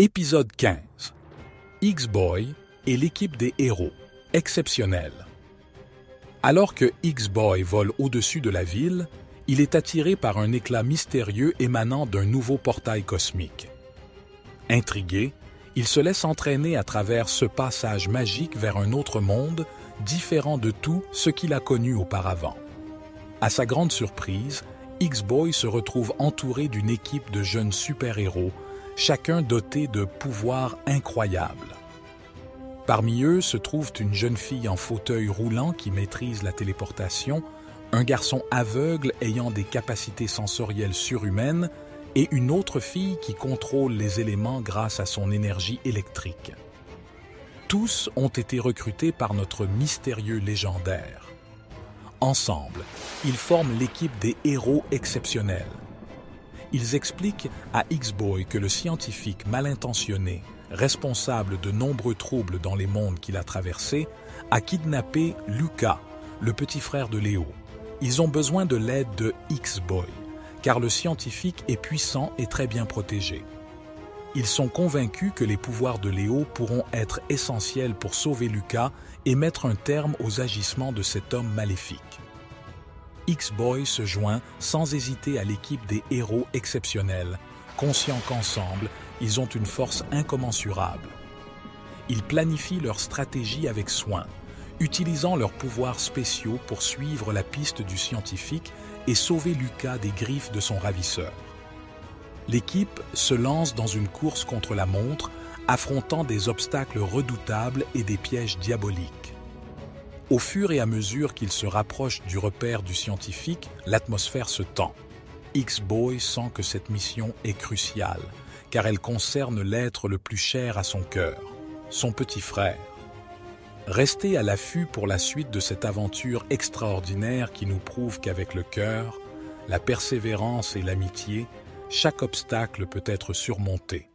Épisode 15 X-Boy et l'équipe des héros, exceptionnels. Alors que X-Boy vole au-dessus de la ville, il est attiré par un éclat mystérieux émanant d'un nouveau portail cosmique. Intrigué, il se laisse entraîner à travers ce passage magique vers un autre monde différent de tout ce qu'il a connu auparavant. À sa grande surprise, X-Boy se retrouve entouré d'une équipe de jeunes super-héros, chacun doté de pouvoirs incroyables. Parmi eux se trouvent une jeune fille en fauteuil roulant qui maîtrise la téléportation, un garçon aveugle ayant des capacités sensorielles surhumaines et une autre fille qui contrôle les éléments grâce à son énergie électrique. Tous ont été recrutés par notre mystérieux légendaire. Ensemble, ils forment l'équipe des héros exceptionnels. Ils expliquent à X-Boy que le scientifique mal intentionné, responsable de nombreux troubles dans les mondes qu'il a traversés, a kidnappé Lucas, le petit frère de Léo. Ils ont besoin de l'aide de X-Boy, car le scientifique est puissant et très bien protégé. Ils sont convaincus que les pouvoirs de Léo pourront être essentiels pour sauver Lucas et mettre un terme aux agissements de cet homme maléfique. X-Boy se joint sans hésiter à l'équipe des héros exceptionnels, conscients qu'ensemble, ils ont une force incommensurable. Ils planifient leur stratégie avec soin, utilisant leurs pouvoirs spéciaux pour suivre la piste du scientifique et sauver Lucas des griffes de son ravisseur. L'équipe se lance dans une course contre la montre, affrontant des obstacles redoutables et des pièges diaboliques. Au fur et à mesure qu'ils se rapprochent du repère du scientifique, l'atmosphère se tend. X-Boy sent que cette mission est cruciale, car elle concerne l'être le plus cher à son cœur, son petit frère. Restez à l'affût pour la suite de cette aventure extraordinaire qui nous prouve qu'avec le cœur, la persévérance et l'amitié, chaque obstacle peut être surmonté.